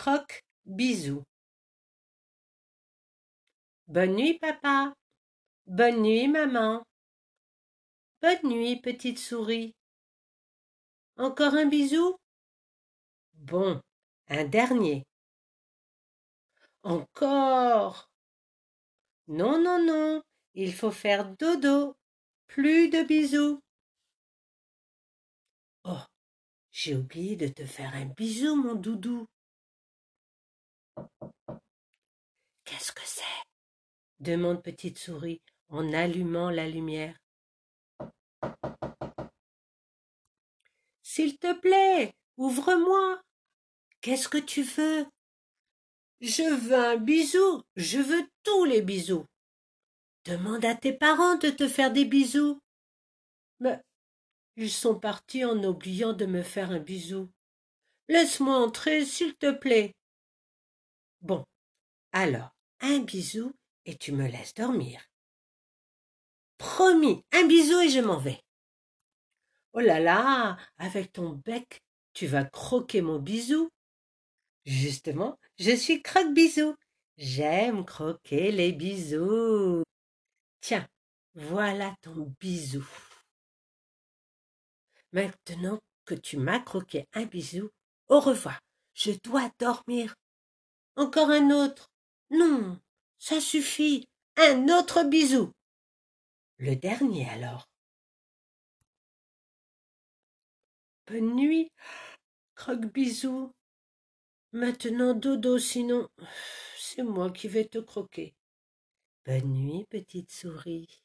Croque bisou. Bonne nuit, papa. Bonne nuit, maman. Bonne nuit, petite souris. Encore un bisou? Bon, un dernier. Encore. Non, non, non, il faut faire dodo. Plus de bisous. Oh, j'ai oublié de te faire un bisou, mon doudou. Qu'est-ce que c'est? demande Petite Souris en allumant la lumière. S'il te plaît, ouvre-moi. Qu'est-ce que tu veux? Je veux un bisou, je veux tous les bisous. Demande à tes parents de te faire des bisous. Mais ils sont partis en oubliant de me faire un bisou. Laisse-moi entrer, s'il te plaît. Bon, alors, un bisou et tu me laisses dormir. Promis, un bisou et je m'en vais. Oh là là, avec ton bec, tu vas croquer mon bisou. Justement, je suis croque-bisou. J'aime croquer les bisous. Tiens, voilà ton bisou. Maintenant que tu m'as croqué un bisou, au revoir. Je dois dormir. Encore un autre. Non, ça suffit. Un autre bisou. Le dernier alors. Bonne nuit, croque-bisou. Maintenant dodo, sinon c'est moi qui vais te croquer. Bonne nuit, petite souris.